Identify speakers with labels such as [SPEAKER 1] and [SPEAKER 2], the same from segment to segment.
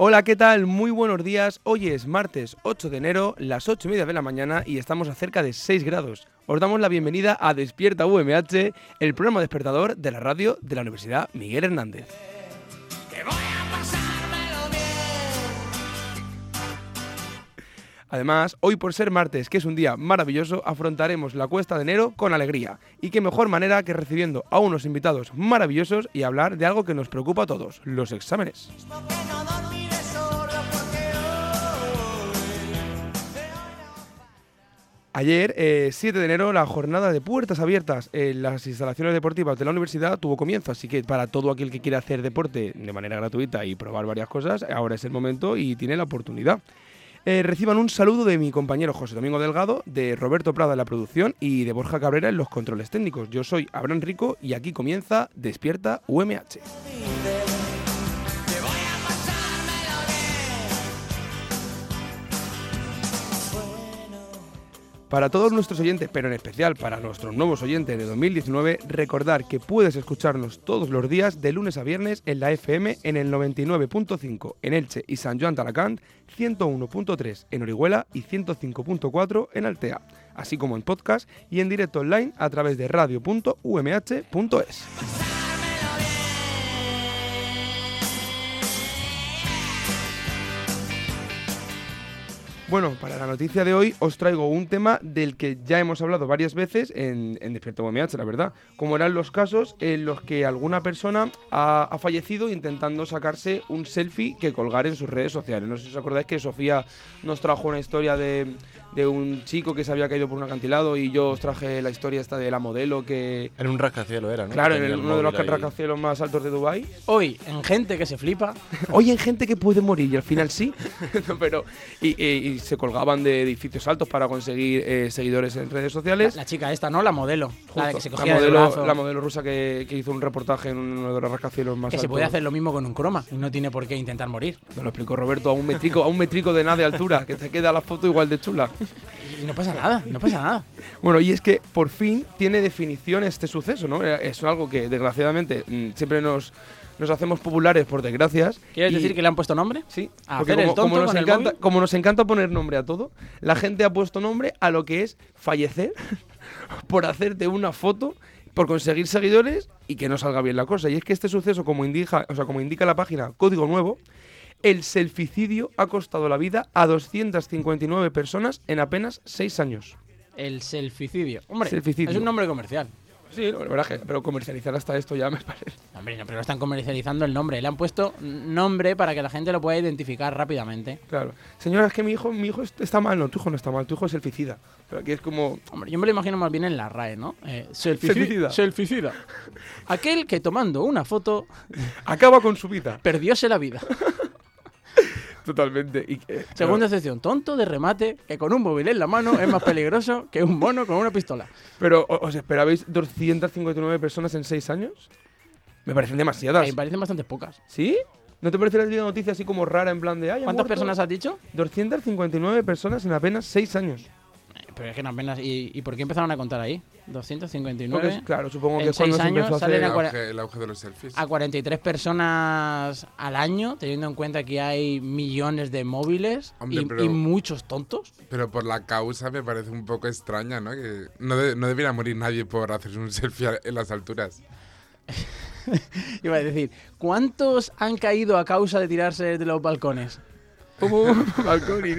[SPEAKER 1] Hola, ¿qué tal? Muy buenos días. Hoy es martes 8 de enero, las 8 y media de la mañana y estamos a cerca de 6 grados. Os damos la bienvenida a Despierta UMH, el programa despertador de la radio de la Universidad Miguel Hernández. Además, hoy por ser martes, que es un día maravilloso, afrontaremos la cuesta de enero con alegría. Y qué mejor manera que recibiendo a unos invitados maravillosos y hablar de algo que nos preocupa a todos, los exámenes. Ayer, eh, 7 de enero, la jornada de puertas abiertas en las instalaciones deportivas de la universidad tuvo comienzo, así que para todo aquel que quiera hacer deporte de manera gratuita y probar varias cosas, ahora es el momento y tiene la oportunidad. Eh, reciban un saludo de mi compañero José Domingo Delgado, de Roberto Prada en la producción y de Borja Cabrera en los controles técnicos. Yo soy Abraham Rico y aquí comienza Despierta UMH. Para todos nuestros oyentes, pero en especial para nuestros nuevos oyentes de 2019, recordar que puedes escucharnos todos los días de lunes a viernes en la FM en el 99.5 en Elche y San Joan Talacant, 101.3 en Orihuela y 105.4 en Altea, así como en podcast y en directo online a través de radio.umh.es. Bueno, para la noticia de hoy os traigo un tema del que ya hemos hablado varias veces en, en Despierta UMH, la verdad. Como eran los casos en los que alguna persona ha, ha fallecido intentando sacarse un selfie que colgar en sus redes sociales. No sé si os acordáis que Sofía nos trajo una historia de, de un chico que se había caído por un acantilado y yo os traje la historia esta de la modelo que...
[SPEAKER 2] En un rascacielos era, ¿no?
[SPEAKER 1] Claro, en uno de los
[SPEAKER 2] ahí.
[SPEAKER 1] rascacielos más altos de Dubái.
[SPEAKER 3] Hoy, en gente que se flipa,
[SPEAKER 1] Oye, hay gente que puede morir y al final sí. No, pero y, y- y se colgaban de edificios altos para conseguir eh, seguidores en redes sociales.
[SPEAKER 3] la chica esta, ¿no? La modelo. La de que se cogía
[SPEAKER 1] modelo,
[SPEAKER 3] brazo.
[SPEAKER 1] la modelo rusa que, que hizo un reportaje en uno de los rascacielos más
[SPEAKER 3] que se
[SPEAKER 1] altos.
[SPEAKER 3] puede hacer lo mismo con un croma y no tiene por qué intentar morir.
[SPEAKER 1] Me lo explicó Roberto a un metrico, a un metrico de nada de altura, que te queda la foto igual de chula.
[SPEAKER 3] Y no pasa nada, no pasa nada.
[SPEAKER 1] Bueno, y es que por fin tiene definición este suceso, ¿no? Eh, Es algo que desgraciadamente mm, siempre nos, nos hacemos populares por desgracias.
[SPEAKER 3] ¿Quieres
[SPEAKER 1] y-
[SPEAKER 3] decir que le han puesto nombre?
[SPEAKER 1] Sí,
[SPEAKER 3] ¿A
[SPEAKER 1] porque
[SPEAKER 3] hacer el
[SPEAKER 1] como, como nos encanta, como nos encanta poner nombre a todo, la gente ha puesto nombre a lo que es fallecer por hacerte una foto, por conseguir seguidores y que no salga bien la cosa. Y es que este suceso, como indica, o sea, como indica la página Código Nuevo, el selficidio ha costado la vida a 259 personas en apenas 6 años.
[SPEAKER 3] El selficidio. Hombre,
[SPEAKER 1] Selficidio.
[SPEAKER 3] es un nombre comercial.
[SPEAKER 1] Sí, la verdad que, pero comercializar hasta esto ya me parece.
[SPEAKER 3] Hombre, no, pero no están comercializando el nombre. Le han puesto nombre para que la gente lo pueda identificar rápidamente.
[SPEAKER 1] Claro. Señora, es que mi hijo, mi hijo est- está mal. No, tu hijo no está mal, tu hijo es selficida. Pero aquí es como.
[SPEAKER 3] Hombre, yo me lo imagino más bien en la RAE, ¿no? Eh, selfici-
[SPEAKER 1] Selficida.
[SPEAKER 3] Selficida. Aquel que tomando una foto
[SPEAKER 1] Acaba con su vida.
[SPEAKER 3] perdióse la vida.
[SPEAKER 1] Totalmente. Y, que-
[SPEAKER 3] Segunda excepción, tonto de remate que con un móvil en la mano es más peligroso que un mono con una pistola.
[SPEAKER 1] Pero, ¿o- ¿os esperabais 259 personas en 6 años? Me parecen demasiadas.
[SPEAKER 3] Me parecen bastante pocas.
[SPEAKER 1] ¿Sí? ¿No te parece la noticia así como rara en plan de... Ay,
[SPEAKER 3] ¿Cuántas
[SPEAKER 1] muerto
[SPEAKER 3] personas has dicho?
[SPEAKER 1] 259 personas en apenas 6 años.
[SPEAKER 3] Pero es que no apenas. ¿Y, y por qué empezaron a contar ahí?
[SPEAKER 1] Porque,
[SPEAKER 3] 259.
[SPEAKER 1] es- claro, supongo que es cuando
[SPEAKER 3] seis
[SPEAKER 1] se empezó
[SPEAKER 3] años
[SPEAKER 1] a
[SPEAKER 3] salen
[SPEAKER 1] hacer...
[SPEAKER 3] a
[SPEAKER 2] El auge, el auge de los selfies.
[SPEAKER 3] a 43 personas al año, teniendo en cuenta que hay millones de móviles
[SPEAKER 2] Hombre,
[SPEAKER 3] y,
[SPEAKER 2] pero-
[SPEAKER 3] y muchos tontos.
[SPEAKER 2] Pero por la causa me parece un poco extraña, ¿no? Que no, de- no debería morir nadie por hacerse un selfie en las alturas.
[SPEAKER 3] Iba a decir, ¿cuántos han caído a causa de tirarse de los balcones?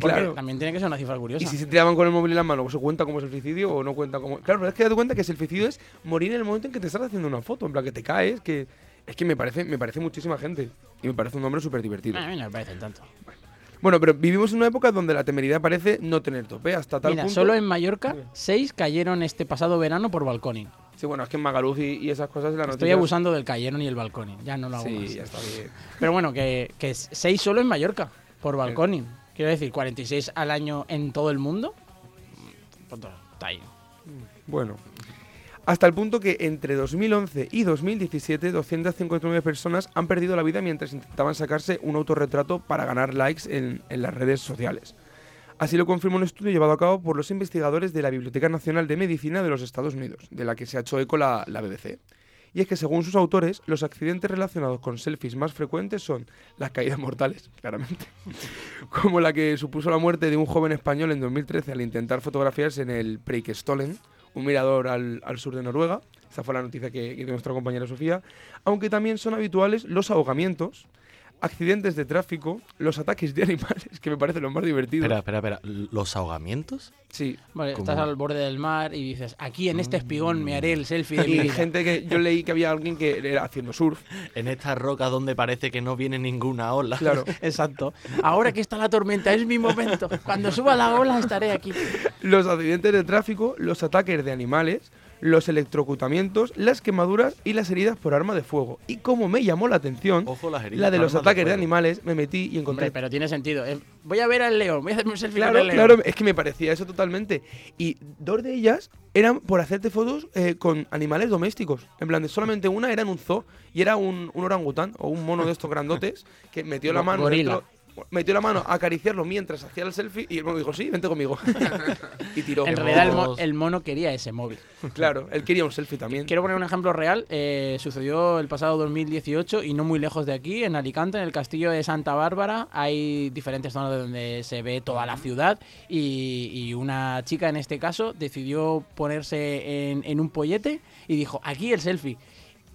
[SPEAKER 3] Porque
[SPEAKER 1] Claro.
[SPEAKER 3] también tiene que ser una cifra curiosa.
[SPEAKER 1] Y si se tiraban con el móvil en la mano, ¿eso cuenta como selficidio o no cuenta como...? Claro, pero es que date cuenta que selficidio es morir en el momento en que te estás haciendo una foto, en plan que te caes, que... Es que me parece, me parece muchísima gente. Y me parece un nombre súper divertido.
[SPEAKER 3] A mí no me parecen tanto.
[SPEAKER 1] Bueno, pero vivimos en una época donde la temeridad parece no tener tope, hasta tal
[SPEAKER 3] Mira,
[SPEAKER 1] punto...
[SPEAKER 3] solo en Mallorca, seis cayeron este pasado verano por balconing.
[SPEAKER 1] Sí, bueno, es que en Magaluf y, y esas cosas... La
[SPEAKER 3] Estoy
[SPEAKER 1] noticia-
[SPEAKER 3] abusando del cayeron y el balconing. Ya no lo hago
[SPEAKER 1] Sí,
[SPEAKER 3] más.
[SPEAKER 1] ya está bien.
[SPEAKER 3] Pero bueno, que, que seis solo en Mallorca por balconing. Quiero decir, 46 al año en todo el mundo. Está ahí.
[SPEAKER 1] Bueno, hasta el punto que entre 2011 y 2017 259 personas han perdido la vida mientras intentaban sacarse un autorretrato para ganar likes en, en las redes sociales. Así lo confirma un estudio llevado a cabo por los investigadores de la Biblioteca Nacional de Medicina de los Estados Unidos, de la que se ha hecho eco la, BBC. Y es que según sus autores, los accidentes relacionados con selfies más frecuentes son las caídas mortales, claramente, como la que supuso la muerte de un joven español en 2013 al intentar fotografiarse en el Preikestolen, un mirador al, al sur de Noruega. Esa fue la noticia que, que dio nuestra compañera Sofía. Aunque también son habituales los ahogamientos, accidentes de tráfico, los ataques de animales, que me parece lo más divertido.
[SPEAKER 4] Espera, espera, espera. ¿Los ahogamientos?
[SPEAKER 1] Sí.
[SPEAKER 3] Vale,
[SPEAKER 4] ¿Cómo?
[SPEAKER 3] estás al borde del mar y dices, aquí en este espigón me haré el selfie de mi vida.
[SPEAKER 1] gente que yo leí que había alguien que era haciendo surf.
[SPEAKER 4] En esta roca donde parece que no viene ninguna ola.
[SPEAKER 1] Claro.
[SPEAKER 3] Exacto. Ahora que está la tormenta, es mi momento. Cuando suba la ola estaré aquí.
[SPEAKER 1] los accidentes de tráfico, los ataques de animales, los electrocutamientos, las quemaduras y las heridas por arma de fuego. Y como me llamó la atención,
[SPEAKER 4] Ojo las heridas.
[SPEAKER 1] la de los ataques de, animales, me metí y encontré...
[SPEAKER 3] Hombre, pero tiene sentido. Eh, voy a ver al león, voy a hacerme un selfie
[SPEAKER 1] Claro,
[SPEAKER 3] con el león.
[SPEAKER 1] claro, es que me parecía eso totalmente. Y dos de ellas eran por hacerte fotos eh, con animales domésticos. En plan, de solamente una era en un zoo y era un, un orangután o un mono de estos grandotes que metió la mano
[SPEAKER 3] gorila.
[SPEAKER 1] dentro- metió la mano a acariciarlo mientras hacía el selfie y el mono dijo, sí, vente conmigo. y tiró.
[SPEAKER 3] En realidad el, mo- el mono quería ese móvil.
[SPEAKER 1] Claro, él quería un selfie también.
[SPEAKER 3] Quiero poner un ejemplo real. eh, sucedió el pasado 2018 y no muy lejos de aquí, en Alicante, en el castillo de Santa Bárbara. Hay diferentes zonas de donde se ve toda la ciudad y, y una chica en este caso decidió ponerse en, en un pollete y dijo, aquí el selfie.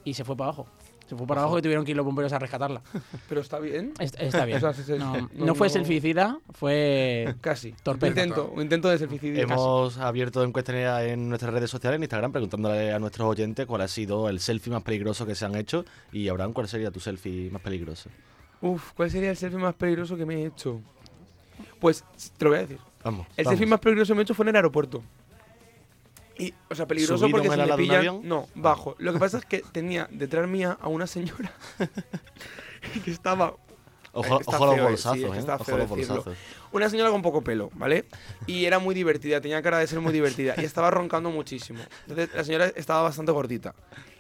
[SPEAKER 3] Y se fue para abajo. Se fue para abajo y tuvieron que ir los bomberos a rescatarla.
[SPEAKER 1] Pero está bien.
[SPEAKER 3] Est- Está bien.
[SPEAKER 1] O sea, se- se-
[SPEAKER 3] No,
[SPEAKER 1] no-
[SPEAKER 3] no fue
[SPEAKER 1] no-
[SPEAKER 3] selficida, fue...
[SPEAKER 1] Casi.
[SPEAKER 3] Torpeza.
[SPEAKER 1] Un intento, un intento de selficidio.
[SPEAKER 4] Hemos abierto encuestas en nuestras redes sociales, en Instagram, preguntándole a nuestros oyentes cuál ha sido el selfie más peligroso que se han hecho. Y Abraham, ¿cuál sería tu selfie más peligroso?
[SPEAKER 1] Uf, ¿cuál sería el selfie más peligroso que me he hecho? Pues te lo voy a decir.
[SPEAKER 4] Vamos.
[SPEAKER 1] El
[SPEAKER 4] vamos.
[SPEAKER 1] selfie más peligroso que me he hecho fue en el aeropuerto. Y, o sea, peligroso
[SPEAKER 4] ¿Subido
[SPEAKER 1] porque si me pillan...
[SPEAKER 4] avión?
[SPEAKER 1] No, bajo. Lo que pasa es que tenía detrás mía a una señora que estaba...
[SPEAKER 4] Ojo,
[SPEAKER 1] Está
[SPEAKER 4] ojo a los
[SPEAKER 1] eh,
[SPEAKER 4] bolsazos,
[SPEAKER 1] sí,
[SPEAKER 4] ¿eh?
[SPEAKER 1] está
[SPEAKER 4] Ojo
[SPEAKER 1] feo
[SPEAKER 4] a los
[SPEAKER 1] decirlo.
[SPEAKER 4] bolsazos.
[SPEAKER 1] Una señora con poco pelo, ¿vale? Y era muy divertida, tenía cara de ser muy divertida. Y estaba roncando muchísimo. Entonces la señora estaba bastante gordita.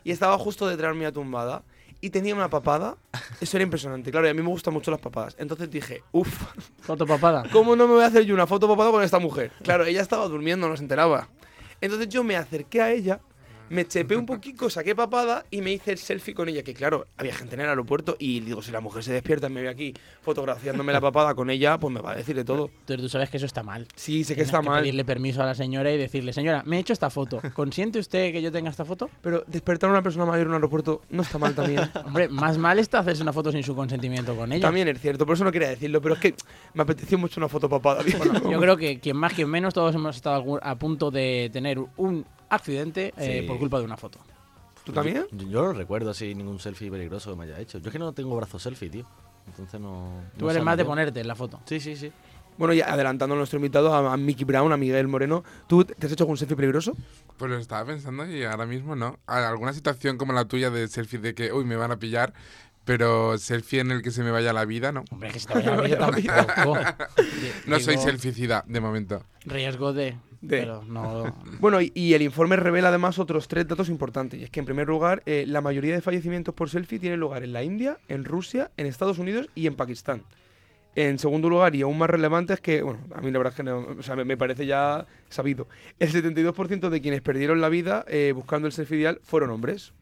[SPEAKER 1] Y estaba justo detrás mía tumbada. Y tenía una papada. Eso era impresionante. Claro, y a mí me gustan mucho las papadas. Entonces dije, uff,
[SPEAKER 3] Foto papada.
[SPEAKER 1] ¿Cómo no me voy a hacer yo una foto papada con esta mujer? Claro, ella estaba durmiendo, no se enteraba. Entonces yo me acerqué a ella, me chepé un poquito, saqué papada y me hice el selfie con ella. Que claro, había gente en el aeropuerto y digo, si la mujer se despierta y me ve aquí fotografiándome la papada con ella, pues me va a decir de todo.
[SPEAKER 3] Entonces tú sabes que eso está mal.
[SPEAKER 1] Sí, sé que
[SPEAKER 3] Tienes
[SPEAKER 1] está mal.
[SPEAKER 3] pedirle permiso a la señora y decirle, señora, me he hecho esta foto. ¿Consiente usted que yo tenga esta foto?
[SPEAKER 1] Pero despertar a una persona mayor en un aeropuerto no está mal también.
[SPEAKER 3] Hombre, más mal está hacerse una foto sin su consentimiento con ella.
[SPEAKER 1] también es cierto, por eso no quería decirlo, pero es que me apeteció mucho una foto papada.
[SPEAKER 3] Yo creo que quien más, quien menos, todos hemos estado a punto de tener un accidente eh,
[SPEAKER 4] Sí.
[SPEAKER 3] por culpa de una foto.
[SPEAKER 1] ¿Tú también?
[SPEAKER 4] Yo, yo no recuerdo así ningún selfie peligroso que me haya hecho. Yo es que no tengo brazo selfie, tío. Entonces no.
[SPEAKER 3] Tú
[SPEAKER 4] no
[SPEAKER 3] eres más de ponerte en la foto.
[SPEAKER 4] Sí, sí, sí.
[SPEAKER 1] Bueno, ya adelantando a nuestro invitado, a, a Mickey Brown, a Miguel Moreno, ¿tú te has hecho algún selfie peligroso?
[SPEAKER 2] Pues lo estaba pensando y ahora mismo no. Alguna situación como la tuya de selfie de que, uy, me van a pillar, pero selfie en el que se me vaya la vida, no.
[SPEAKER 3] Hombre, que se te vaya la vida tampoco.
[SPEAKER 2] No soy selficida de momento.
[SPEAKER 3] Riesgo de...
[SPEAKER 1] De-
[SPEAKER 3] Pero no...
[SPEAKER 1] Bueno, y, y el informe revela además otros tres datos importantes. Y es que, en primer lugar, eh, la mayoría de fallecimientos por selfie tienen lugar en la India, en Rusia, en Estados Unidos y en Pakistán. En segundo lugar, y aún más relevante, es que, bueno, a mí la verdad es que no, o sea, me, me parece ya sabido. El 72% de quienes perdieron la vida eh, buscando el selfie ideal fueron hombres.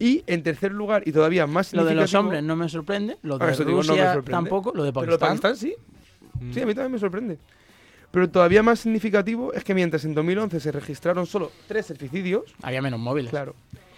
[SPEAKER 1] Y en tercer lugar, y todavía más
[SPEAKER 3] Lo de los hombres no me sorprende, lo
[SPEAKER 1] Ah,
[SPEAKER 3] de
[SPEAKER 1] eso digo, no me
[SPEAKER 3] Rusia
[SPEAKER 1] sorprende.
[SPEAKER 3] tampoco, lo de
[SPEAKER 1] Pero lo de
[SPEAKER 3] Pakistán...
[SPEAKER 1] Pakistán sí. Sí, a mí también me sorprende. Pero todavía más significativo es que mientras en 2011 se registraron solo tres selficidios,
[SPEAKER 3] Había menos móviles.
[SPEAKER 1] Claro.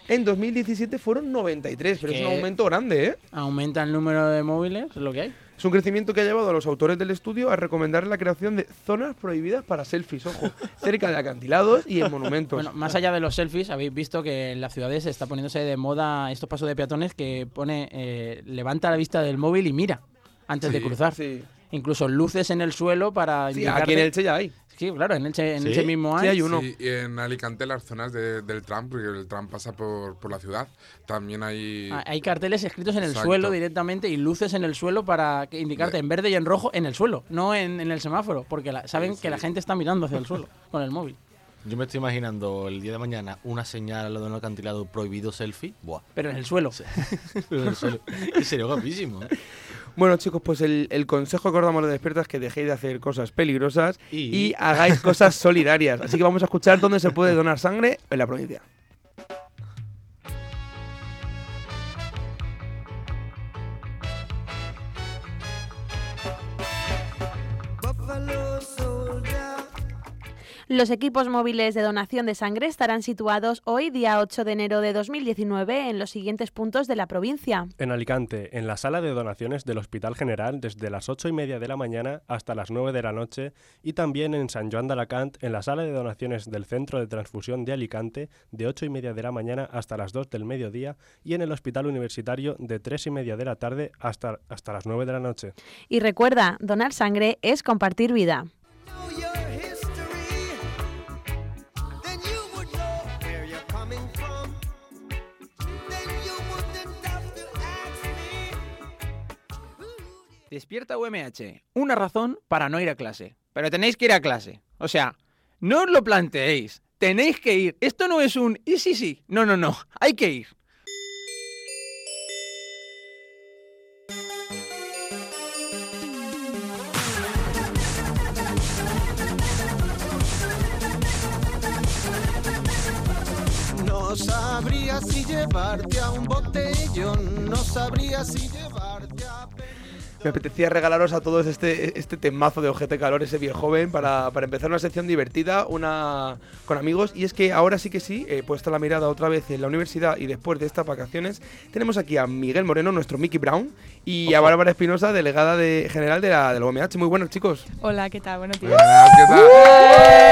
[SPEAKER 1] En 2017 fueron 93, pero es un aumento grande, ¿eh?
[SPEAKER 3] Aumenta el número de móviles, es lo que hay.
[SPEAKER 1] Es un crecimiento que ha llevado a los autores del estudio a recomendar la creación de zonas prohibidas para selfies, ojo, cerca de acantilados y en monumentos.
[SPEAKER 3] Bueno, más allá de los selfies, habéis visto que en las ciudades está poniéndose de moda estos pasos de peatones que pone, eh, levanta la vista del móvil y mira antes de cruzar.
[SPEAKER 1] sí.
[SPEAKER 3] Incluso luces en el suelo para
[SPEAKER 1] Sí,
[SPEAKER 3] indicarte...
[SPEAKER 1] aquí en Elche ya hay.
[SPEAKER 3] Sí, claro, en Elche, en
[SPEAKER 4] Sí,
[SPEAKER 3] Elche mismo
[SPEAKER 1] sí
[SPEAKER 3] hay.
[SPEAKER 1] hay uno.
[SPEAKER 2] Sí, y en Alicante las zonas de- del tram, porque el tram pasa por, por la ciudad, también hay...
[SPEAKER 3] Ah, Hay carteles escritos en el
[SPEAKER 2] Exacto.
[SPEAKER 3] suelo directamente y luces en el suelo para indicarte en verde y en rojo en el suelo, no en, en el semáforo, porque la- saben
[SPEAKER 2] Sí,
[SPEAKER 3] que la gente está mirando hacia el suelo con el móvil.
[SPEAKER 4] Yo me estoy imaginando el día de mañana una señal al lado de un acantilado prohibido selfie. Buah.
[SPEAKER 3] Pero en el suelo.
[SPEAKER 4] Pero en el suelo. Sería guapísimo. ¿eh?
[SPEAKER 1] Bueno, chicos, pues el, el consejo que os damos de despierta es que dejéis de hacer cosas peligrosas y,
[SPEAKER 4] Y-
[SPEAKER 1] hagáis cosas solidarias. Así que vamos a escuchar dónde se puede donar sangre en la provincia.
[SPEAKER 5] Los equipos móviles de donación de sangre estarán situados hoy, día 8 de enero de 2019, en los siguientes puntos de la provincia.
[SPEAKER 6] En Alicante, en la sala de donaciones del Hospital General desde las 8 y media de la mañana hasta las 9 de la noche y también en San Joan de Alacant en la sala de donaciones del Centro de Transfusión de Alicante de 8 y media de la mañana hasta las 2 del mediodía y en el Hospital Universitario de 3 y media de la tarde hasta, hasta las 9 de la noche.
[SPEAKER 5] Y recuerda, donar sangre es compartir vida.
[SPEAKER 3] Despierta UMH. Una razón para no ir a clase. Pero tenéis que ir a clase. O sea, no os lo planteéis. Tenéis que ir. Esto no es un y sí, sí. No, no, no. Hay que ir.
[SPEAKER 7] No sabría si llevarte a un botellón, no sabría si llevarte.
[SPEAKER 1] Me apetecía regalaros a todos este, este temazo de Ojete Calor, ese viejo joven, para, para empezar una sección divertida, una con amigos. Y es que ahora sí que sí, he puesto la mirada otra vez en la universidad y después de estas vacaciones, tenemos aquí a Miguel Moreno, nuestro Mickey Brown, y a Bárbara Espinosa, delegada de, general de la, de la UMH. Muy buenos, chicos.
[SPEAKER 8] Hola, ¿qué tal? Buenos días.
[SPEAKER 2] Buenas, ¿qué tal?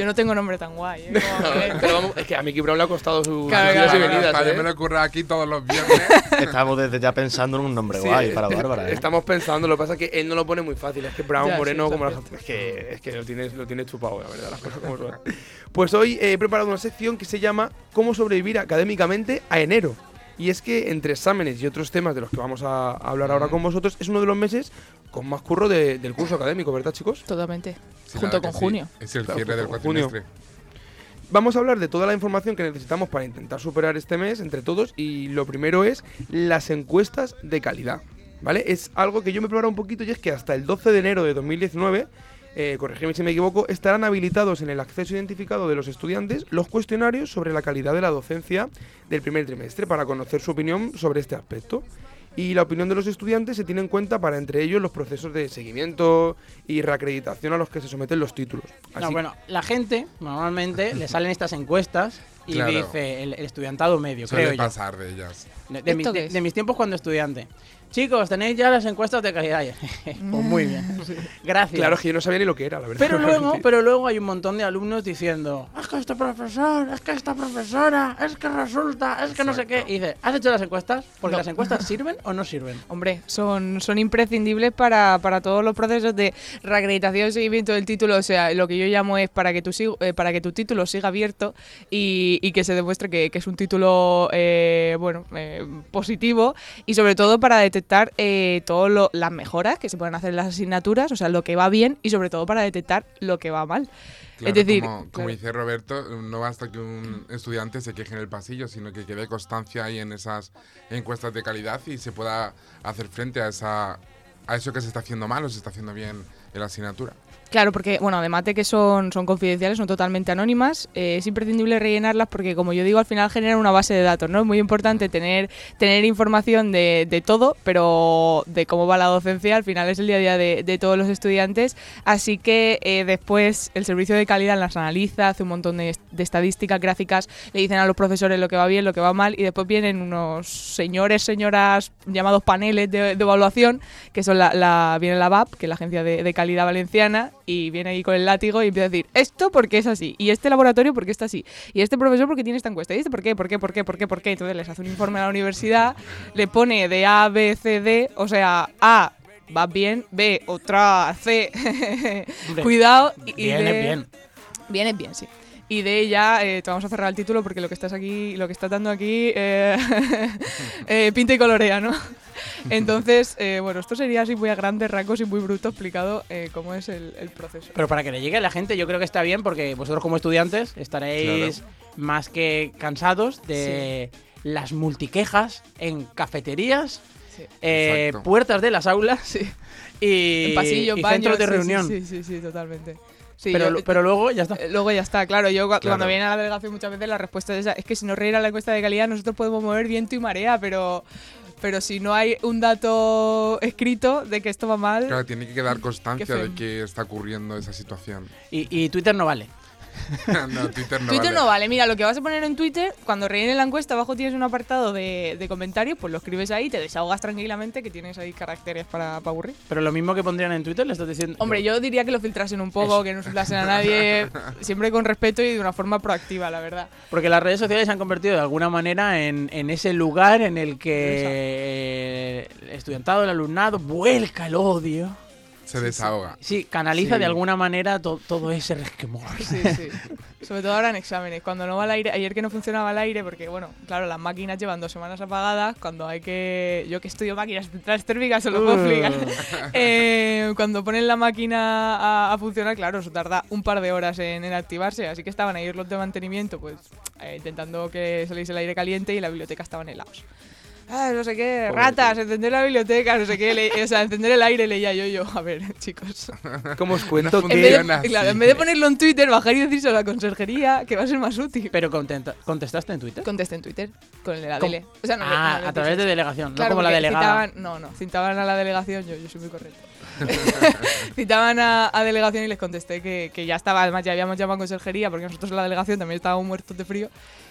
[SPEAKER 8] Yo no tengo nombre tan guay, ¿eh?
[SPEAKER 1] Pero vamos, es que a Mickey Brown le ha costado sus
[SPEAKER 8] Claro,
[SPEAKER 1] idas y
[SPEAKER 8] claro,
[SPEAKER 1] venidas.
[SPEAKER 2] Yo
[SPEAKER 1] ¿eh?
[SPEAKER 2] me lo ocurre aquí todos los viernes.
[SPEAKER 4] Estamos desde ya pensando en un nombre
[SPEAKER 1] Sí,
[SPEAKER 4] guay para Bárbara. ¿eh?
[SPEAKER 1] Estamos pensando, lo que pasa es que él no lo pone muy fácil. Es que Brown
[SPEAKER 8] Ya,
[SPEAKER 1] Moreno, como las, es que, es que lo tienes, lo tienes chupado, la verdad, las cosas como son. Pues hoy he preparado una sección que se llama Cómo sobrevivir académicamente a enero. Y es que entre exámenes y otros temas de los que vamos a hablar ahora con vosotros, es uno de los meses con más curro de- del curso académico, ¿verdad, chicos?
[SPEAKER 8] Totalmente.
[SPEAKER 2] Sí,
[SPEAKER 8] Junto con
[SPEAKER 2] sí.
[SPEAKER 8] junio.
[SPEAKER 2] Es el
[SPEAKER 1] Claro,
[SPEAKER 2] cierre del cuatrimestre.
[SPEAKER 1] Vamos a hablar de toda la información que necesitamos para intentar superar este mes entre todos y lo primero es las encuestas de calidad, ¿vale? Es algo que yo me he preparado un poquito y es que hasta el 12 de enero de 2019, eh, corregidme si me equivoco, estarán habilitados en el acceso identificado de los estudiantes los cuestionarios sobre la calidad de la docencia del primer trimestre para conocer su opinión sobre este aspecto. Y la opinión de los estudiantes se tiene en cuenta para entre ellos los procesos de seguimiento y reacreditación a los que se someten los títulos.
[SPEAKER 3] No, bueno, la gente normalmente le salen estas encuestas y
[SPEAKER 2] Claro.
[SPEAKER 3] dice el, el estudiantado medio,
[SPEAKER 2] Suele
[SPEAKER 3] creo yo.
[SPEAKER 2] pasar de ellas.
[SPEAKER 3] De, de de mis tiempos cuando estudiante. Chicos, tenéis ya las encuestas de calidad. pues muy bien. Gracias.
[SPEAKER 1] Claro, es que yo no sabía ni lo que era, la verdad.
[SPEAKER 3] Pero luego, pero luego hay un montón de alumnos diciendo, es que este profesor, es que esta profesora, es que resulta, es que no sé qué. Y dice, ¿has hecho las encuestas? Porque
[SPEAKER 8] No.
[SPEAKER 3] las encuestas sirven o no sirven.
[SPEAKER 8] Hombre, son, son imprescindibles para, para todos los procesos de reacreditación y seguimiento del título. O sea, lo que yo llamo es para que tu, sig- eh, para que tu título siga abierto y, y que se demuestre que, que es un título eh, bueno eh, positivo y sobre todo para detectar eh, todas las mejoras que se pueden hacer en las asignaturas, o sea, lo que va bien y sobre todo para detectar lo que va mal.
[SPEAKER 2] Claro,
[SPEAKER 8] es decir,
[SPEAKER 2] como, como
[SPEAKER 8] claro.
[SPEAKER 2] dice Roberto, no basta que un estudiante se queje en el pasillo, sino que quede constancia ahí en esas encuestas de calidad y se pueda hacer frente a esa a eso que se está haciendo mal o se está haciendo bien en la asignatura.
[SPEAKER 8] Claro, porque, bueno, además de que son, son confidenciales, son totalmente anónimas, eh, es imprescindible rellenarlas porque, como yo digo, al final generan una base de datos, ¿no? Es muy importante tener, tener información de, de todo, pero de cómo va la docencia, al final es el día a día de, de todos los estudiantes. Así que eh, después el servicio de calidad las analiza, hace un montón de, de estadísticas gráficas, le dicen a los profesores lo que va bien, lo que va mal, y después vienen unos señores, señoras llamados paneles de, de evaluación, que son la, la- viene la VAP, que es la agencia de, de calidad valenciana, y viene ahí con el látigo y empieza a decir, esto porque es así, y este laboratorio porque está así, y este profesor porque tiene esta encuesta, y este por qué, por qué, por qué, por qué, por qué. Entonces les hace un informe a la universidad, le pone de A, B, C, D, o sea, A, va bien, B, otra, C, cuidado, y, y
[SPEAKER 3] Bien, es bien,
[SPEAKER 8] sí. Y de ella eh, te vamos a cerrar el título porque lo que estás aquí, lo que estás dando aquí, eh, eh, pinta y colorea, ¿no? Entonces, eh, bueno, esto sería así muy a grandes rasgos y muy bruto explicado eh, cómo es el, el proceso.
[SPEAKER 3] Pero para que le llegue a la gente, yo creo que está bien porque vosotros como estudiantes estaréis más que cansados de las multiquejas en cafeterías,
[SPEAKER 8] Sí.
[SPEAKER 3] eh, puertas de las aulas y,
[SPEAKER 8] en pasillos,
[SPEAKER 3] y
[SPEAKER 8] baños,
[SPEAKER 3] centros de
[SPEAKER 8] sí, sí,
[SPEAKER 3] reunión.
[SPEAKER 8] Sí, sí, sí, totalmente. Sí,
[SPEAKER 3] pero,
[SPEAKER 8] yo-
[SPEAKER 3] pero luego ya está.
[SPEAKER 8] Eh, Luego ya está, claro. Yo
[SPEAKER 2] Claro.
[SPEAKER 8] cuando viene a la delegación muchas veces la respuesta es esa. Es que si no reira la encuesta de calidad nosotros podemos mover viento y marea, pero, pero si no hay un dato escrito de que esto va mal...
[SPEAKER 2] Claro, tiene que quedar constancia de que está ocurriendo esa situación.
[SPEAKER 3] Y, y Twitter no vale.
[SPEAKER 2] no, Twitter no
[SPEAKER 8] Twitter
[SPEAKER 2] vale.
[SPEAKER 8] no vale. Mira, lo que vas a poner en Twitter, cuando rellene la encuesta, abajo tienes un apartado de, de comentarios, pues lo escribes ahí, te desahogas tranquilamente, que tienes ahí caracteres para, para aburrir.
[SPEAKER 3] Pero lo mismo que pondrían en Twitter, le estás diciendo.
[SPEAKER 8] Hombre, yo diría que lo filtrasen un poco,
[SPEAKER 3] Eso.
[SPEAKER 8] que no insultasen a nadie, siempre con respeto y de una forma proactiva, la verdad.
[SPEAKER 3] Porque las redes sociales se han convertido de alguna manera en, en ese lugar en el que el estudiantado, el alumnado, vuelca el odio.
[SPEAKER 2] Se desahoga.
[SPEAKER 3] Sí, canaliza
[SPEAKER 1] Sí.
[SPEAKER 3] de alguna manera to- todo ese resquemor.
[SPEAKER 8] Sí, sí. Sobre todo ahora en exámenes. Cuando no va al aire, ayer que no funcionaba el aire, porque bueno, claro, las máquinas llevan dos semanas apagadas. Cuando hay que. Yo que estudio máquinas centrales térmicas, se lo puedo explicar. Eh, cuando ponen la máquina a, a funcionar, claro, eso tarda un par de horas en, en activarse. Así que estaban ahí los de mantenimiento, pues eh, intentando que saliese el aire caliente y la biblioteca estaban helados. Ah, no sé qué, ratas, encender la biblioteca, no sé qué, le- o sea, encender el aire leía yo, yo, a ver, chicos.
[SPEAKER 1] ¿Cómo os cuento
[SPEAKER 2] No
[SPEAKER 8] En
[SPEAKER 1] que
[SPEAKER 8] vez,
[SPEAKER 2] Funciona
[SPEAKER 8] de, claro, en vez de ponerlo en Twitter, bajar y decírselo a la conserjería, que va a ser más útil.
[SPEAKER 3] Pero contenta- contestaste en Twitter.
[SPEAKER 8] Contesté en Twitter con el de la
[SPEAKER 3] ¿Cómo?
[SPEAKER 8] dele. O sea, no,
[SPEAKER 3] ah,
[SPEAKER 8] no, no,
[SPEAKER 3] a través de delegación,
[SPEAKER 8] Claro,
[SPEAKER 3] no como la delegada.
[SPEAKER 8] Citaban, no, no, citaban a la delegación, yo, yo soy muy correcto. citaban a, a delegación y les contesté que, que ya estaba, además ya habíamos llamado a conserjería, porque nosotros en la delegación también estábamos muertos de frío,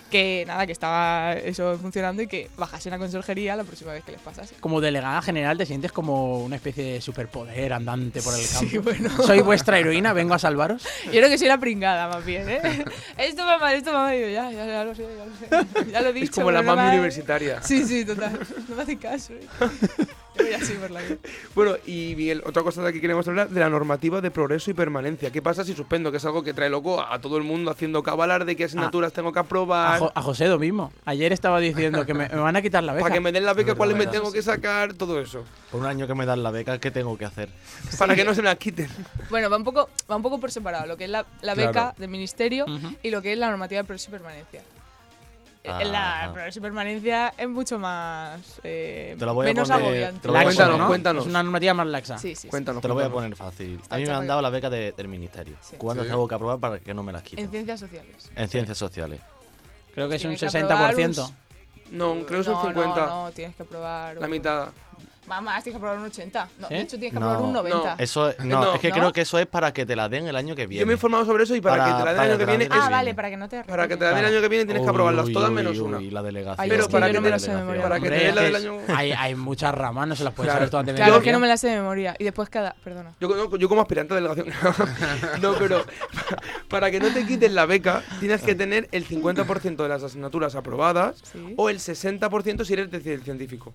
[SPEAKER 8] que nada, que estaba eso funcionando y que bajasen a conserjería la próxima vez que les pasase.
[SPEAKER 3] Como delegada general te sientes como una especie de superpoder andante por el campo.
[SPEAKER 8] Sí, bueno.
[SPEAKER 3] Soy vuestra heroína, vengo a salvaros.
[SPEAKER 8] Yo creo que soy la pringada, más bien, ¿eh? esto va mal, esto va mal. Yo, ya, ya, ya lo sé, ya lo sé. Ya lo he dicho.
[SPEAKER 1] es como la
[SPEAKER 8] no
[SPEAKER 1] mami universitaria.
[SPEAKER 8] Sí, sí, total. No me hacen caso. ¿eh? Yo voy así por la vida.
[SPEAKER 1] Bueno, y Miguel, otra cosa de que queremos hablar de la normativa de progreso y permanencia. ¿Qué pasa si suspendo? Que es algo que trae loco a todo el mundo haciendo cabalar de qué asignaturas tengo que
[SPEAKER 3] A,
[SPEAKER 1] aprobar.
[SPEAKER 3] Jo- a José lo mismo. Ayer estaba diciendo que me, me van a quitar la beca.
[SPEAKER 1] Para que me den la beca,
[SPEAKER 4] Es
[SPEAKER 1] cuáles me tengo que sacar, todo eso.
[SPEAKER 4] Por un año que me dan la beca, ¿qué tengo que hacer?
[SPEAKER 1] Para que no se me la quiten.
[SPEAKER 8] Bueno, va un poco, va un poco por separado, lo que es la, la
[SPEAKER 1] Claro.
[SPEAKER 8] beca del ministerio y lo que es la normativa de progreso y permanencia. Eh, La permanencia es mucho más. eh,
[SPEAKER 4] Te lo voy a
[SPEAKER 8] menos
[SPEAKER 4] poner-
[SPEAKER 8] agobiante.
[SPEAKER 4] te lo voy a
[SPEAKER 3] Laxo,
[SPEAKER 1] Cuéntanos,
[SPEAKER 3] ¿no?
[SPEAKER 1] cuéntanos.
[SPEAKER 3] Es una normativa más laxa.
[SPEAKER 8] Sí, sí, sí.
[SPEAKER 1] Cuéntanos.
[SPEAKER 4] Te lo voy a poner fácil.
[SPEAKER 8] Está
[SPEAKER 4] A mí me han dado la beca de- del ministerio.
[SPEAKER 8] Sí.
[SPEAKER 4] ¿Cuándo
[SPEAKER 2] Sí.
[SPEAKER 4] tengo que aprobar para que no me las
[SPEAKER 8] En
[SPEAKER 4] quiten?
[SPEAKER 8] ciencias sociales.
[SPEAKER 4] En ciencias sociales.
[SPEAKER 3] Creo que es un
[SPEAKER 8] Tienes que aprobar
[SPEAKER 3] 60%.
[SPEAKER 8] un-
[SPEAKER 1] No, creo que son
[SPEAKER 8] No,
[SPEAKER 1] 50.
[SPEAKER 8] No, no, tienes que aprobar.
[SPEAKER 1] La
[SPEAKER 8] un-
[SPEAKER 1] mitad.
[SPEAKER 8] Mamá, tienes que aprobar un 80. No,
[SPEAKER 3] ¿Sí?
[SPEAKER 8] de hecho tienes que
[SPEAKER 4] No.
[SPEAKER 8] aprobar un 90.
[SPEAKER 1] No.
[SPEAKER 4] Eso es, no,
[SPEAKER 1] No.
[SPEAKER 4] es que
[SPEAKER 8] ¿No?
[SPEAKER 4] creo que eso es para que te la den el año que viene.
[SPEAKER 1] Yo me he informado sobre eso y para,
[SPEAKER 4] Para-
[SPEAKER 1] que te la den el año
[SPEAKER 4] que la
[SPEAKER 1] viene,
[SPEAKER 8] Ah,
[SPEAKER 1] es-
[SPEAKER 8] vale, para que no te
[SPEAKER 1] para que te la den el año que viene tienes que aprobarlas
[SPEAKER 4] Uy,
[SPEAKER 1] todas
[SPEAKER 4] uy,
[SPEAKER 1] menos una.
[SPEAKER 4] la delegación.
[SPEAKER 8] Ay,
[SPEAKER 1] Pero
[SPEAKER 8] es que
[SPEAKER 1] para que
[SPEAKER 8] no me lo sé de memoria.
[SPEAKER 1] para que te den la del año.
[SPEAKER 3] hay, hay muchas ramas, no se las puedes
[SPEAKER 1] Claro.
[SPEAKER 3] saber todas de
[SPEAKER 8] Claro,
[SPEAKER 3] memoria.
[SPEAKER 8] que no me la sé de memoria. Y después cada. Perdona.
[SPEAKER 1] Yo, no, yo como aspirante a delegación. no, pero para que no te quiten la beca, tienes que tener el 50% de las asignaturas aprobadas o el 60% si eres de científico.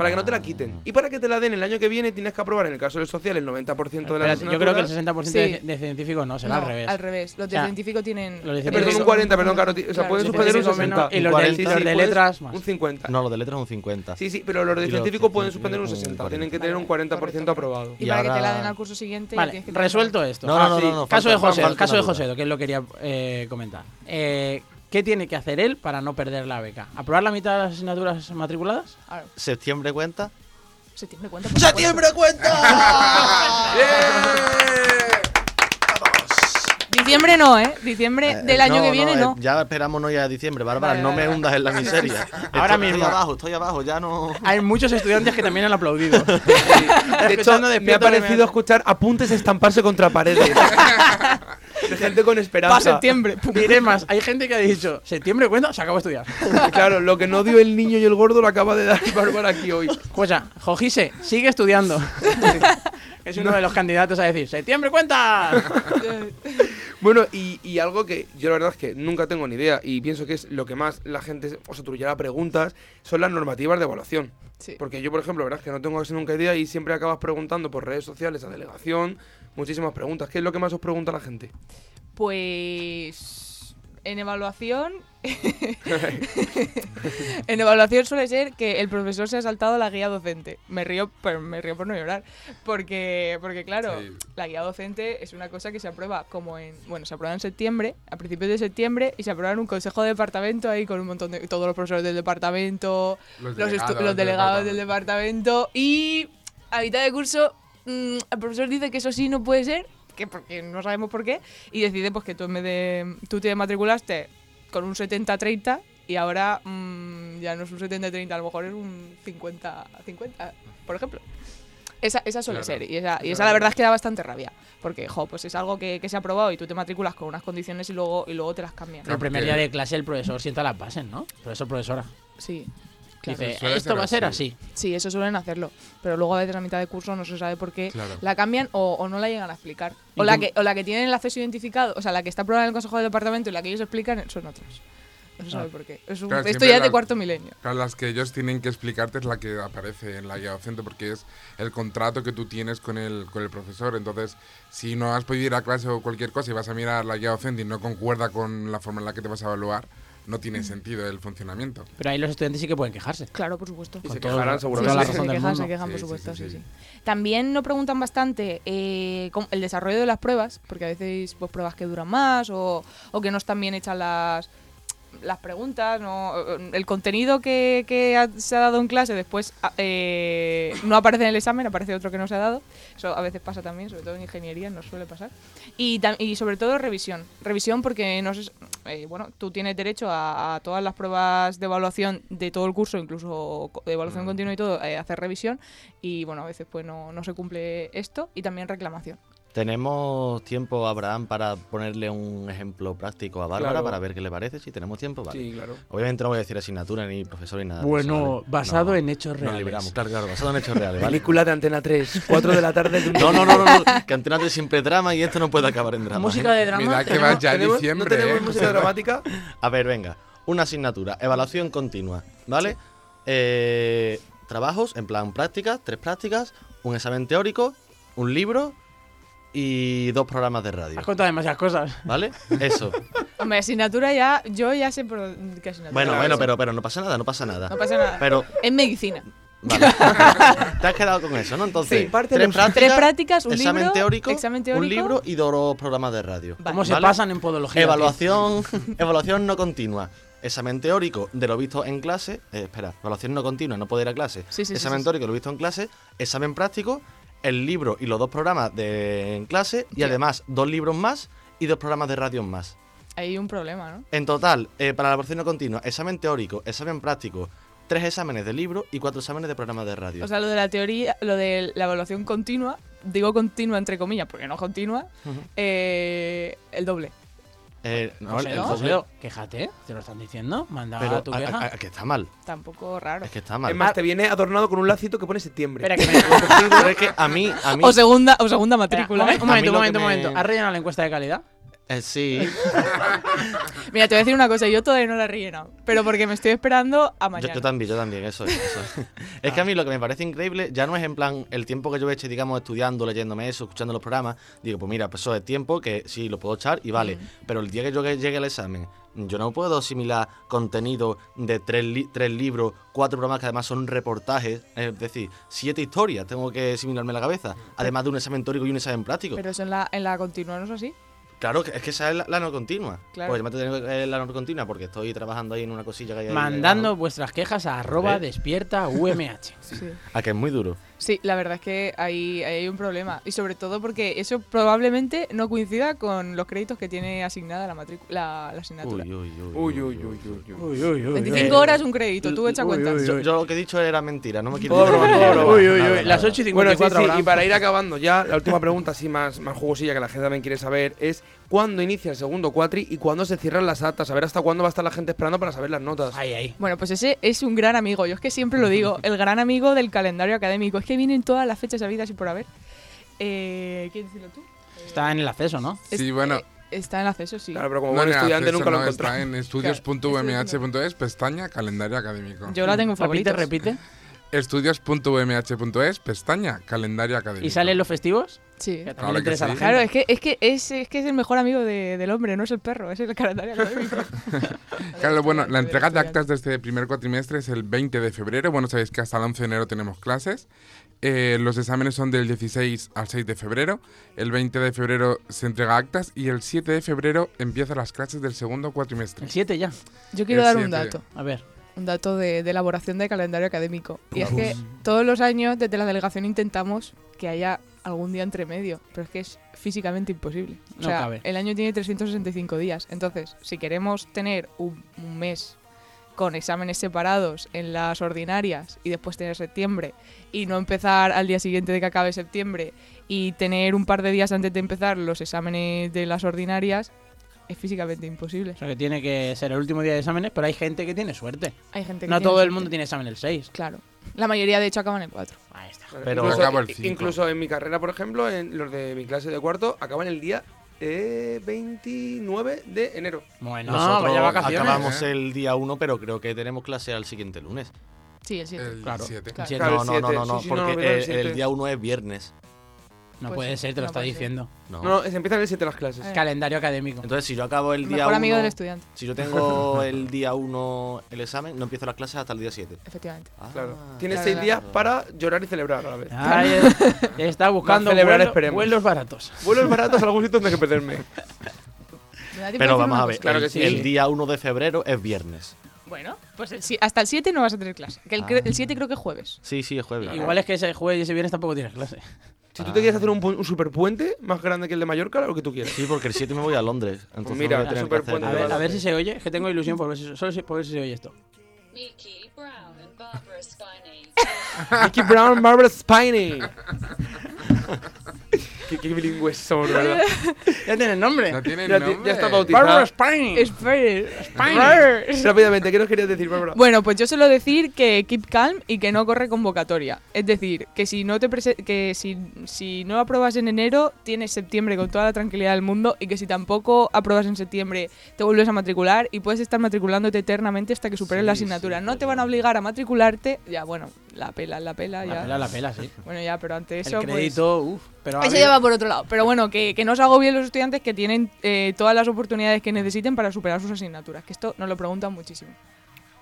[SPEAKER 1] Para que no te la quiten. Y para que te la den el año que viene, tienes que aprobar, en el caso del social, el 90% de las
[SPEAKER 3] Espérate, yo creo que el
[SPEAKER 1] asignaturas.
[SPEAKER 3] 60%
[SPEAKER 8] Sí.
[SPEAKER 3] de, de científicos no, será
[SPEAKER 8] No,
[SPEAKER 3] al revés.
[SPEAKER 8] Al revés. Los de
[SPEAKER 3] O sea,
[SPEAKER 8] científico tienen.
[SPEAKER 3] los de
[SPEAKER 1] Eh,
[SPEAKER 3] científico-
[SPEAKER 1] perdón, un 40, perdón, claro. ti- O sea,
[SPEAKER 8] Claro,
[SPEAKER 1] pueden
[SPEAKER 8] los de
[SPEAKER 1] suspender un
[SPEAKER 3] científico
[SPEAKER 1] 60.
[SPEAKER 3] menos, y los de-
[SPEAKER 4] 40,
[SPEAKER 3] los de
[SPEAKER 1] puedes-
[SPEAKER 3] letras más.
[SPEAKER 1] Un 50.
[SPEAKER 4] No, los de letras un 50.
[SPEAKER 1] Sí, sí, pero los de
[SPEAKER 4] Y los
[SPEAKER 1] científico
[SPEAKER 4] de
[SPEAKER 1] pueden suspender un
[SPEAKER 4] un
[SPEAKER 1] 60.
[SPEAKER 4] 40.
[SPEAKER 1] Tienen que tener un 40% aprobado.
[SPEAKER 8] Y,
[SPEAKER 4] Y
[SPEAKER 8] para que te la
[SPEAKER 4] ahora-
[SPEAKER 8] den al curso siguiente. ya
[SPEAKER 3] Vale,
[SPEAKER 8] tienes que tener-
[SPEAKER 3] resuelto esto.
[SPEAKER 4] No, no, no,
[SPEAKER 1] Ah, sí.
[SPEAKER 4] no, no,
[SPEAKER 3] caso de
[SPEAKER 4] falta-
[SPEAKER 3] José,
[SPEAKER 4] falta
[SPEAKER 3] caso de
[SPEAKER 4] una
[SPEAKER 3] José,
[SPEAKER 4] duda.
[SPEAKER 3] que es lo que quería eh, comentar. Eh, ¿Qué tiene que hacer él para no perder la beca? ¿Aprobar la mitad de las asignaturas matriculadas?
[SPEAKER 4] ¿Septiembre cuenta?
[SPEAKER 8] septiembre cuenta. supuesto.
[SPEAKER 4] cuenta! Diciembre
[SPEAKER 8] Diciembre no, ¿eh? Diciembre del año que viene no.
[SPEAKER 4] Ya esperamos no ir a diciembre, Bárbara,
[SPEAKER 8] Vale,
[SPEAKER 4] no
[SPEAKER 8] vale,
[SPEAKER 4] me
[SPEAKER 8] vale.
[SPEAKER 4] hundas en la miseria.
[SPEAKER 3] Ahora
[SPEAKER 4] estoy,
[SPEAKER 3] mismo.
[SPEAKER 4] Estoy abajo, estoy abajo, ya no...
[SPEAKER 3] Hay muchos estudiantes que también han aplaudido.
[SPEAKER 1] De hecho, me ha parecido
[SPEAKER 3] UMH.
[SPEAKER 1] escuchar apuntes estamparse contra paredes. De gente con esperanza.
[SPEAKER 3] Para septiembre. Diré más, hay gente que ha dicho, septiembre cuento, se acabó de estudiar.
[SPEAKER 1] Claro, lo que no dio el niño y el gordo lo acaba de dar Bárbara aquí hoy.
[SPEAKER 3] Pues ya, Jojise, sigue estudiando. es uno de los candidatos a decir, septiembre cuenta.
[SPEAKER 1] Bueno, y, y algo que yo la verdad es que nunca tengo ni idea y pienso que es lo que más la gente os aturullará preguntas son las normativas de evaluación.
[SPEAKER 8] Sí.
[SPEAKER 1] Porque yo, por ejemplo, la verdad es que no tengo casi nunca idea y siempre acabas preguntando por redes sociales a delegación muchísimas preguntas. ¿Qué es lo que más os pregunta la gente?
[SPEAKER 8] Pues en evaluación en evaluación suele ser que el profesor se ha saltado la guía docente. Me río, pero me río por no llorar, porque porque claro,
[SPEAKER 2] Sí.
[SPEAKER 8] la guía docente es una cosa que se aprueba como en, bueno, se aprueba en septiembre, a principios de septiembre y se aprueba en un consejo de departamento ahí con un montón de todos los profesores del departamento,
[SPEAKER 2] Los delegados
[SPEAKER 8] los
[SPEAKER 2] del
[SPEAKER 8] delegados del departamento y a mitad de curso mm, el profesor dice que eso sí no puede ser, que porque no sabemos por qué, y decide pues que tú en vez de tú te matriculaste con un 70-30 y ahora mm, ya no es un 70-30, a lo mejor es un 50-50, por ejemplo. Esa, esa suele
[SPEAKER 2] Claro.
[SPEAKER 8] ser, y esa, y esa la verdad es que da bastante rabia, porque jo, pues es algo que, que se ha aprobado y tú te matriculas con unas condiciones y luego, y luego te las cambian.
[SPEAKER 3] El primer día de clase el profesor sienta las bases, ¿no? Profesor, profesora.
[SPEAKER 8] Sí. Claro.
[SPEAKER 3] Dice, esto va a ser
[SPEAKER 2] así.
[SPEAKER 8] Sí, eso suelen hacerlo. Pero luego a veces a mitad de curso no se sabe por qué
[SPEAKER 2] Claro.
[SPEAKER 8] la cambian o, o no la llegan a explicar.
[SPEAKER 3] ¿Y
[SPEAKER 8] O la, que, o la que tienen el acceso identificado, o sea, la que está aprobada en el Consejo de Departamento y la que ellos explican son otras. No se sabe por qué. Es un-
[SPEAKER 2] Claro,
[SPEAKER 8] esto ya es de cuarto milenio.
[SPEAKER 2] Claro, las que ellos tienen que explicarte es la que aparece en la guía docente porque es el contrato que tú tienes con el, con el profesor. Entonces, si no has podido ir a clase o cualquier cosa y vas a mirar la guía docente y no concuerda con la forma en la que te vas a evaluar, no tiene sentido el funcionamiento.
[SPEAKER 3] Pero ahí los estudiantes sí que pueden quejarse.
[SPEAKER 8] Claro, por supuesto.
[SPEAKER 1] Y se
[SPEAKER 3] todo-
[SPEAKER 1] quejarán seguramente.
[SPEAKER 8] Sí, se
[SPEAKER 3] del
[SPEAKER 8] quejan, se quejan,
[SPEAKER 2] Sí,
[SPEAKER 8] por supuesto,
[SPEAKER 2] sí,
[SPEAKER 8] sí,
[SPEAKER 2] sí.
[SPEAKER 8] sí. También nos preguntan bastante eh, el desarrollo de las pruebas, porque a veces pues pruebas que duran más o, o que no están bien hechas las las preguntas, no, el contenido que, que ha- se ha dado en clase después a- eh, no aparece en el examen, aparece otro que no se ha dado. Eso a veces pasa también, sobre todo en ingeniería, nos suele pasar. Y, y sobre todo revisión. Revisión porque no sé, eh, bueno, tú tienes derecho a, a todas las pruebas de evaluación de todo el curso, incluso de evaluación
[SPEAKER 2] Mm.
[SPEAKER 8] continua y todo, eh, hacer revisión. Y bueno, a veces pues no, no se cumple esto. Y también reclamación.
[SPEAKER 4] ¿Tenemos tiempo, Abraham, para ponerle un ejemplo práctico a Bárbara
[SPEAKER 1] Claro.
[SPEAKER 4] para ver qué le parece? Si tenemos tiempo, vale.
[SPEAKER 1] Sí, claro.
[SPEAKER 4] Obviamente no voy a decir asignatura ni profesor ni nada.
[SPEAKER 3] Bueno,
[SPEAKER 4] ¿vale?
[SPEAKER 3] basado
[SPEAKER 4] No,
[SPEAKER 3] en hechos
[SPEAKER 4] Nos
[SPEAKER 3] reales.
[SPEAKER 4] liberamos, claro, claro, basado en hechos reales, ¿vale?
[SPEAKER 1] Película de Antena 3, 4 de la tarde de un
[SPEAKER 4] No, no, no, no, no, que Antena 3 siempre drama y esto no puede acabar en drama.
[SPEAKER 3] Música
[SPEAKER 4] ¿eh?
[SPEAKER 3] de drama.
[SPEAKER 2] Mira que va ya en
[SPEAKER 1] ¿Tenemos-
[SPEAKER 2] diciembre.
[SPEAKER 1] ¿No tenemos
[SPEAKER 2] ¿eh?
[SPEAKER 1] música dramática?
[SPEAKER 4] A ver, venga, una asignatura, evaluación continua, ¿vale? Eh, trabajos, en plan prácticas, tres prácticas, un examen teórico, un libro y dos programas de radio,
[SPEAKER 3] Has contado demasiadas cosas.
[SPEAKER 4] ¿vale? Eso.
[SPEAKER 8] Hombre, asignatura ya, yo ya sé por qué asignatura.
[SPEAKER 4] Bueno, bueno, pero, pero no pasa nada, no pasa nada.
[SPEAKER 8] No pasa nada.
[SPEAKER 4] Pero,
[SPEAKER 8] Es medicina.
[SPEAKER 4] vale. Te has quedado con eso, ¿no? Entonces,
[SPEAKER 1] Sí, parte
[SPEAKER 4] tres prácticas,
[SPEAKER 8] Tres prácticas, un
[SPEAKER 4] examen
[SPEAKER 8] libro,
[SPEAKER 4] teórico,
[SPEAKER 8] examen teórico.
[SPEAKER 4] un libro y dos programas de radio.
[SPEAKER 8] Vale.
[SPEAKER 3] ¿Cómo se
[SPEAKER 4] ¿Vale?
[SPEAKER 3] pasan en podología?
[SPEAKER 4] Evaluación, evaluación no continua. Examen teórico de lo visto en clase. eh, espera, evaluación no continua, no puede ir a clase.
[SPEAKER 8] Sí, sí, sí,
[SPEAKER 4] examen
[SPEAKER 8] sí, sí.
[SPEAKER 4] teórico de lo visto en clase. Examen práctico, el libro y los dos programas de en clase. Y además, dos libros más y dos programas de radio más.
[SPEAKER 8] Hay un problema, ¿no?
[SPEAKER 4] En total, eh, para la evaluación no continua, examen teórico, examen práctico, tres exámenes de libro y cuatro exámenes de programas de radio.
[SPEAKER 8] O sea, lo de la teoría, lo de la evaluación continua, digo continua entre comillas, porque no continua, eh, el doble.
[SPEAKER 4] Eh, no,
[SPEAKER 3] José,
[SPEAKER 4] el- doble-
[SPEAKER 3] quéjate, te lo están diciendo. Manda
[SPEAKER 4] pero
[SPEAKER 3] tu
[SPEAKER 4] a-
[SPEAKER 3] queja.
[SPEAKER 4] a- a- que está mal.
[SPEAKER 8] Tampoco raro.
[SPEAKER 4] Es que está mal.
[SPEAKER 1] Es más, te viene adornado con un lacito que pone septiembre.
[SPEAKER 3] Espera, que me...
[SPEAKER 4] Pero es que a mí, a mí
[SPEAKER 8] O segunda, o segunda
[SPEAKER 3] Espera,
[SPEAKER 8] matrícula.
[SPEAKER 3] un
[SPEAKER 8] ¿eh?
[SPEAKER 3] momento, un
[SPEAKER 4] A mí
[SPEAKER 3] momento,
[SPEAKER 4] lo
[SPEAKER 3] un momento, un
[SPEAKER 4] me-
[SPEAKER 3] momento. ¿Has rellenado la encuesta de calidad?
[SPEAKER 4] Eh, sí.
[SPEAKER 8] Mira, te voy a decir una cosa, yo todavía no la he rellenado, pero porque me estoy esperando a mañana.
[SPEAKER 4] yo también, yo también, eso es. eso es. Que a mí lo que me parece increíble ya no es en plan el tiempo que yo he hecho, digamos, estudiando, leyéndome eso, escuchando los programas. Digo, pues mira, pues eso es tiempo que sí lo puedo echar y vale. Pero el día que yo llegue al examen, yo no puedo asimilar contenido de tres, li- tres libros, cuatro programas que además son reportajes, es decir, siete historias tengo que asimilarme en la cabeza, además de un examen teórico y un examen práctico.
[SPEAKER 8] Pero eso en la, en la continua no es así.
[SPEAKER 4] Claro, que- es que esa es la, la no continua.
[SPEAKER 8] Claro.
[SPEAKER 4] Pues yo me tengo que la no continua porque estoy trabajando ahí en una cosilla que hay ahí.
[SPEAKER 3] Mandando vuestras quejas a arroba
[SPEAKER 4] ¿Eh?
[SPEAKER 3] despierta UMH.
[SPEAKER 8] Sí.
[SPEAKER 4] A que es muy duro.
[SPEAKER 8] Sí, la verdad es que hay, hay un problema. Y sobre todo porque eso probablemente no coincida con los créditos que tiene asignada la, la, la asignatura.
[SPEAKER 4] Uy, uy, uy.
[SPEAKER 1] Uy, uy, uy, uy, uy.
[SPEAKER 3] Uy, uy, uy.
[SPEAKER 8] 25 horas un crédito, tú echa cuenta.
[SPEAKER 4] Yo, yo lo que he dicho era mentira, no me quiero nada.
[SPEAKER 3] Las 8 y
[SPEAKER 1] Bueno, sí,
[SPEAKER 3] 54
[SPEAKER 1] sí, y para ir acabando ya, la última pregunta así más, más jugosilla que la gente también quiere saber es cuándo inicia el segundo cuatri y cuándo se cierran las actas, a ver hasta cuándo va a estar la gente esperando para saber las notas.
[SPEAKER 3] Ahí, ahí.
[SPEAKER 8] Bueno, pues ese es un gran amigo. Yo es que siempre lo digo, el gran amigo del calendario académico. Es que vienen todas las fechas habidas y por haber. Eh, ¿Quieres decirlo tú?
[SPEAKER 3] Está en el acceso, ¿no?
[SPEAKER 8] Es-
[SPEAKER 2] Sí, bueno.
[SPEAKER 8] eh, está en acceso, sí.
[SPEAKER 1] Claro, pero como
[SPEAKER 2] No,
[SPEAKER 1] buen estudiante
[SPEAKER 2] acceso
[SPEAKER 1] nunca lo
[SPEAKER 2] no,
[SPEAKER 1] encontré.
[SPEAKER 2] Está en estudios.umh.es, pestaña calendario académico.
[SPEAKER 8] Yo la tengo en
[SPEAKER 3] Repite,
[SPEAKER 8] favoritos.
[SPEAKER 3] repite.
[SPEAKER 2] Estudios.umh.es, pestaña calendario académico.
[SPEAKER 3] ¿Y salen los festivos?
[SPEAKER 8] Sí.
[SPEAKER 3] Que
[SPEAKER 2] Claro que
[SPEAKER 3] interesa a la
[SPEAKER 2] sí.
[SPEAKER 8] Claro, es que, es que es, es que es el mejor amigo de- del hombre, no es el perro, es el calendario académico.
[SPEAKER 2] Claro, bueno, la entrega de actas de este primer cuatrimestre es el 20 de febrero. Bueno, sabéis que hasta el 11 de enero tenemos clases. Eh, los exámenes son del 16 al 6 de febrero. El 20 de febrero se entrega actas y el 7 de febrero empiezan las clases del segundo cuatrimestre.
[SPEAKER 3] El 7 ya.
[SPEAKER 8] Yo quiero
[SPEAKER 2] El
[SPEAKER 8] dar un dato.
[SPEAKER 3] A ver.
[SPEAKER 8] un dato de, de elaboración de calendario académico. Y es que todos los años desde la delegación intentamos que haya algún día entre medio, pero es que es físicamente imposible. O
[SPEAKER 3] No
[SPEAKER 8] sea,
[SPEAKER 3] cabe.
[SPEAKER 8] el año tiene 365 días. Entonces, si queremos tener un, un mes con exámenes separados en las ordinarias y después tener septiembre y no empezar al día siguiente de que acabe septiembre y tener un par de días antes de empezar los exámenes de las ordinarias, es físicamente imposible.
[SPEAKER 3] O sea que tiene que ser el último día de exámenes, pero hay gente que tiene suerte.
[SPEAKER 8] Hay gente que
[SPEAKER 3] No
[SPEAKER 8] tiene
[SPEAKER 3] todo el
[SPEAKER 8] suerte.
[SPEAKER 3] mundo tiene examen el 6.
[SPEAKER 8] Claro. La mayoría, de hecho, acaban el 4.
[SPEAKER 3] Ahí está.
[SPEAKER 4] Pero-
[SPEAKER 1] incluso,
[SPEAKER 2] Acabo el cinco.
[SPEAKER 1] incluso en mi carrera, por ejemplo, en los de mi clase de cuarto, acaban el día eh, 29 de enero.
[SPEAKER 3] Bueno,
[SPEAKER 4] Nosotros
[SPEAKER 3] vaya vacaciones.
[SPEAKER 4] acabamos
[SPEAKER 2] ¿eh?
[SPEAKER 4] el día 1, pero creo que tenemos clase al siguiente lunes.
[SPEAKER 8] Sí, el 7.
[SPEAKER 2] El
[SPEAKER 3] Claro.
[SPEAKER 2] 7.
[SPEAKER 8] Claro.
[SPEAKER 3] Siete.
[SPEAKER 1] Claro,
[SPEAKER 4] no, no, no, no, no,
[SPEAKER 1] Sí, sí, no,
[SPEAKER 4] porque
[SPEAKER 1] el
[SPEAKER 4] el día 1 es viernes.
[SPEAKER 3] No
[SPEAKER 8] Pues
[SPEAKER 3] puede
[SPEAKER 8] sí,
[SPEAKER 3] ser, te lo
[SPEAKER 8] no
[SPEAKER 3] está diciendo.
[SPEAKER 4] No.
[SPEAKER 1] No, no, se empiezan el 7 las clases.
[SPEAKER 8] Eh.
[SPEAKER 3] Calendario académico.
[SPEAKER 4] Entonces, si yo acabo el día
[SPEAKER 8] Mejor
[SPEAKER 4] 1.
[SPEAKER 8] amigo del estudiante,
[SPEAKER 4] Si yo tengo el día 1 el examen, no empiezo las clases hasta el día 7.
[SPEAKER 8] efectivamente.
[SPEAKER 4] Ah,
[SPEAKER 1] Claro. Tienes
[SPEAKER 8] Claro,
[SPEAKER 1] seis
[SPEAKER 8] claro.
[SPEAKER 1] días para llorar y celebrar a la vez.
[SPEAKER 3] Ahí es- está buscando
[SPEAKER 1] celebrar,
[SPEAKER 3] vuelos,
[SPEAKER 1] esperemos.
[SPEAKER 3] vuelos baratos.
[SPEAKER 1] Vuelos baratos a algún sitio donde que perderme.
[SPEAKER 8] ¿Me da tiempo
[SPEAKER 4] Pero vamos a ver?
[SPEAKER 1] Claro
[SPEAKER 4] el,
[SPEAKER 1] que sí.
[SPEAKER 4] el día 1 de febrero es viernes.
[SPEAKER 8] Bueno, pues el si- hasta el 7 no vas a tener clase. Que el,
[SPEAKER 4] Ah.
[SPEAKER 8] el 7 creo que es jueves.
[SPEAKER 4] Sí, sí, es jueves.
[SPEAKER 3] Igual es que ese jueves y ese viernes tampoco tienes clase.
[SPEAKER 1] Si tú te quieres hacer un, pu- un superpuente más grande que el de Mallorca, lo que tú quieras.
[SPEAKER 4] Sí, porque el 7 me voy a Londres. Entonces
[SPEAKER 1] mira,
[SPEAKER 4] voy a tener que
[SPEAKER 1] súper
[SPEAKER 4] hacer-
[SPEAKER 1] puente
[SPEAKER 3] A ver, a ver si se oye. Es que tengo ilusión por ver si, solo si- por ver si se oye esto.
[SPEAKER 9] Mickey Brown and Barbara Spiney.
[SPEAKER 1] Mickey Brown, Barbara Spiney. qué, qué bilingües somos, ¿verdad?
[SPEAKER 3] Ya tiene nombre.
[SPEAKER 2] No tiene
[SPEAKER 1] Ya,
[SPEAKER 2] nombre.
[SPEAKER 1] ya está bautizado.
[SPEAKER 3] Barbara Spine.
[SPEAKER 8] Espera.
[SPEAKER 1] Rápidamente, ¿qué nos querías decir, Bárbara?
[SPEAKER 8] Bueno, pues yo suelo decir que keep calm y que no corre convocatoria. Es decir, que si no te que si, si no apruebas en enero, tienes septiembre con toda la tranquilidad del mundo y que si tampoco apruebas en septiembre, te vuelves a matricular y puedes estar matriculándote eternamente hasta que superes
[SPEAKER 2] Sí,
[SPEAKER 8] la
[SPEAKER 2] sí,
[SPEAKER 8] asignatura. no te van a obligar a matricularte, ya bueno, la pela, la pela, ya.
[SPEAKER 3] La pela, la pela, sí.
[SPEAKER 8] Bueno, ya, pero ante eso
[SPEAKER 3] El
[SPEAKER 8] pues,
[SPEAKER 3] crédito, uff. Pero
[SPEAKER 8] eso ya va por otro lado. Pero bueno, que, que no os agobien los estudiantes que tienen eh, todas las oportunidades que necesiten para superar sus asignaturas. Que esto nos lo preguntan muchísimo.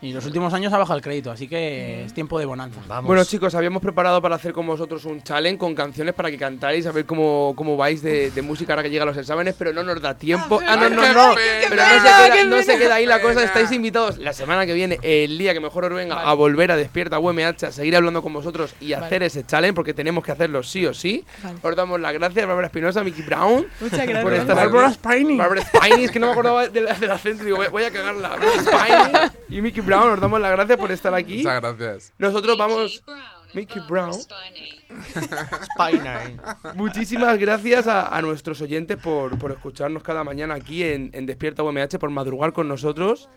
[SPEAKER 3] Y los últimos años ha bajado el crédito, así que es tiempo de bonanza.
[SPEAKER 4] Vamos.
[SPEAKER 1] Bueno, chicos, habíamos preparado para hacer con vosotros un challenge con canciones para que cantáis, a ver cómo, cómo vais de, de música ahora que llegan los exámenes, pero no nos da tiempo. Ah, no, no,
[SPEAKER 2] qué
[SPEAKER 1] no.
[SPEAKER 2] pena,
[SPEAKER 1] Pero no se, queda, no se queda ahí la cosa. Estáis invitados la semana que viene, el día que mejor os venga, a volver a Despierta UMH, a seguir hablando con vosotros y a
[SPEAKER 8] Vale.
[SPEAKER 1] hacer ese challenge, porque tenemos que hacerlo sí o sí.
[SPEAKER 8] Vale.
[SPEAKER 1] Os damos las gracias, Bárbara Espinosa, Mickey Brown.
[SPEAKER 8] Muchas gracias.
[SPEAKER 1] Por estar
[SPEAKER 3] Barbara
[SPEAKER 1] aquí.
[SPEAKER 3] Spiney.
[SPEAKER 1] Barbara Spiney, es que no me acordaba del, del acento, digo, voy, a cagarla. Barbara Spiney y Mickey Brown, os damos las gracias por estar aquí.
[SPEAKER 2] Muchas gracias.
[SPEAKER 1] Nosotros vamos.
[SPEAKER 9] Mickey Brown and
[SPEAKER 1] Mickey Brown.
[SPEAKER 9] Spiney.
[SPEAKER 4] Spiner.
[SPEAKER 1] Muchísimas gracias a, a nuestros oyentes por, por escucharnos cada mañana aquí en, en Despierta UMH, por madrugar con nosotros.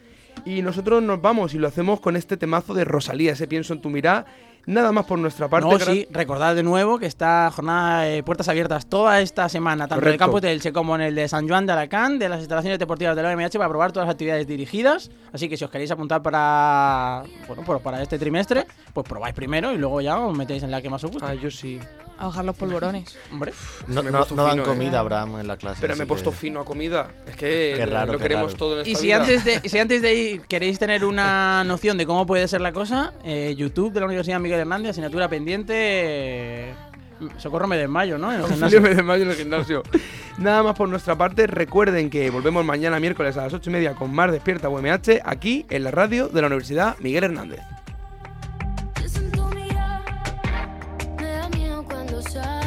[SPEAKER 1] Y nosotros nos vamos y lo hacemos con este temazo de Rosalía, ese pienso en tu mirada. Nada más por nuestra parte.
[SPEAKER 3] No, sí, recordad de nuevo que esta jornada de puertas abiertas toda esta semana, tanto en el
[SPEAKER 1] Correcto.
[SPEAKER 3] campus de Elche como en el de San Juan de Alacant, de las instalaciones deportivas de la OMH, para probar todas las actividades dirigidas. Así que si os queréis apuntar para bueno, para este trimestre, pues probáis primero y luego ya os metéis en la que más os guste.
[SPEAKER 1] Ah, yo sí.
[SPEAKER 8] A bajar los polvorones.
[SPEAKER 3] Hombre,
[SPEAKER 4] No, no- dan
[SPEAKER 1] eh.
[SPEAKER 4] comida, Abraham, en la clase.
[SPEAKER 1] Pero me he puesto
[SPEAKER 4] que-
[SPEAKER 1] fino a comida. Es que
[SPEAKER 4] Qué raro,
[SPEAKER 1] lo
[SPEAKER 4] qué
[SPEAKER 1] queremos
[SPEAKER 4] raro.
[SPEAKER 1] todo en esta
[SPEAKER 3] y si
[SPEAKER 1] vida.
[SPEAKER 3] antes, de, si antes de ir queréis tener una noción de cómo puede ser la cosa, eh, YouTube de la Universidad Miguel Hernández, asignatura pendiente. eh, Socorro me desmayo, ¿no? En el gimnasio.
[SPEAKER 1] me desmayo en el gimnasio. Nada más por nuestra parte. Recuerden que volvemos mañana miércoles a las 8 y media con más Despierta UMH aquí en la radio de la Universidad Miguel Hernández.
[SPEAKER 10] time.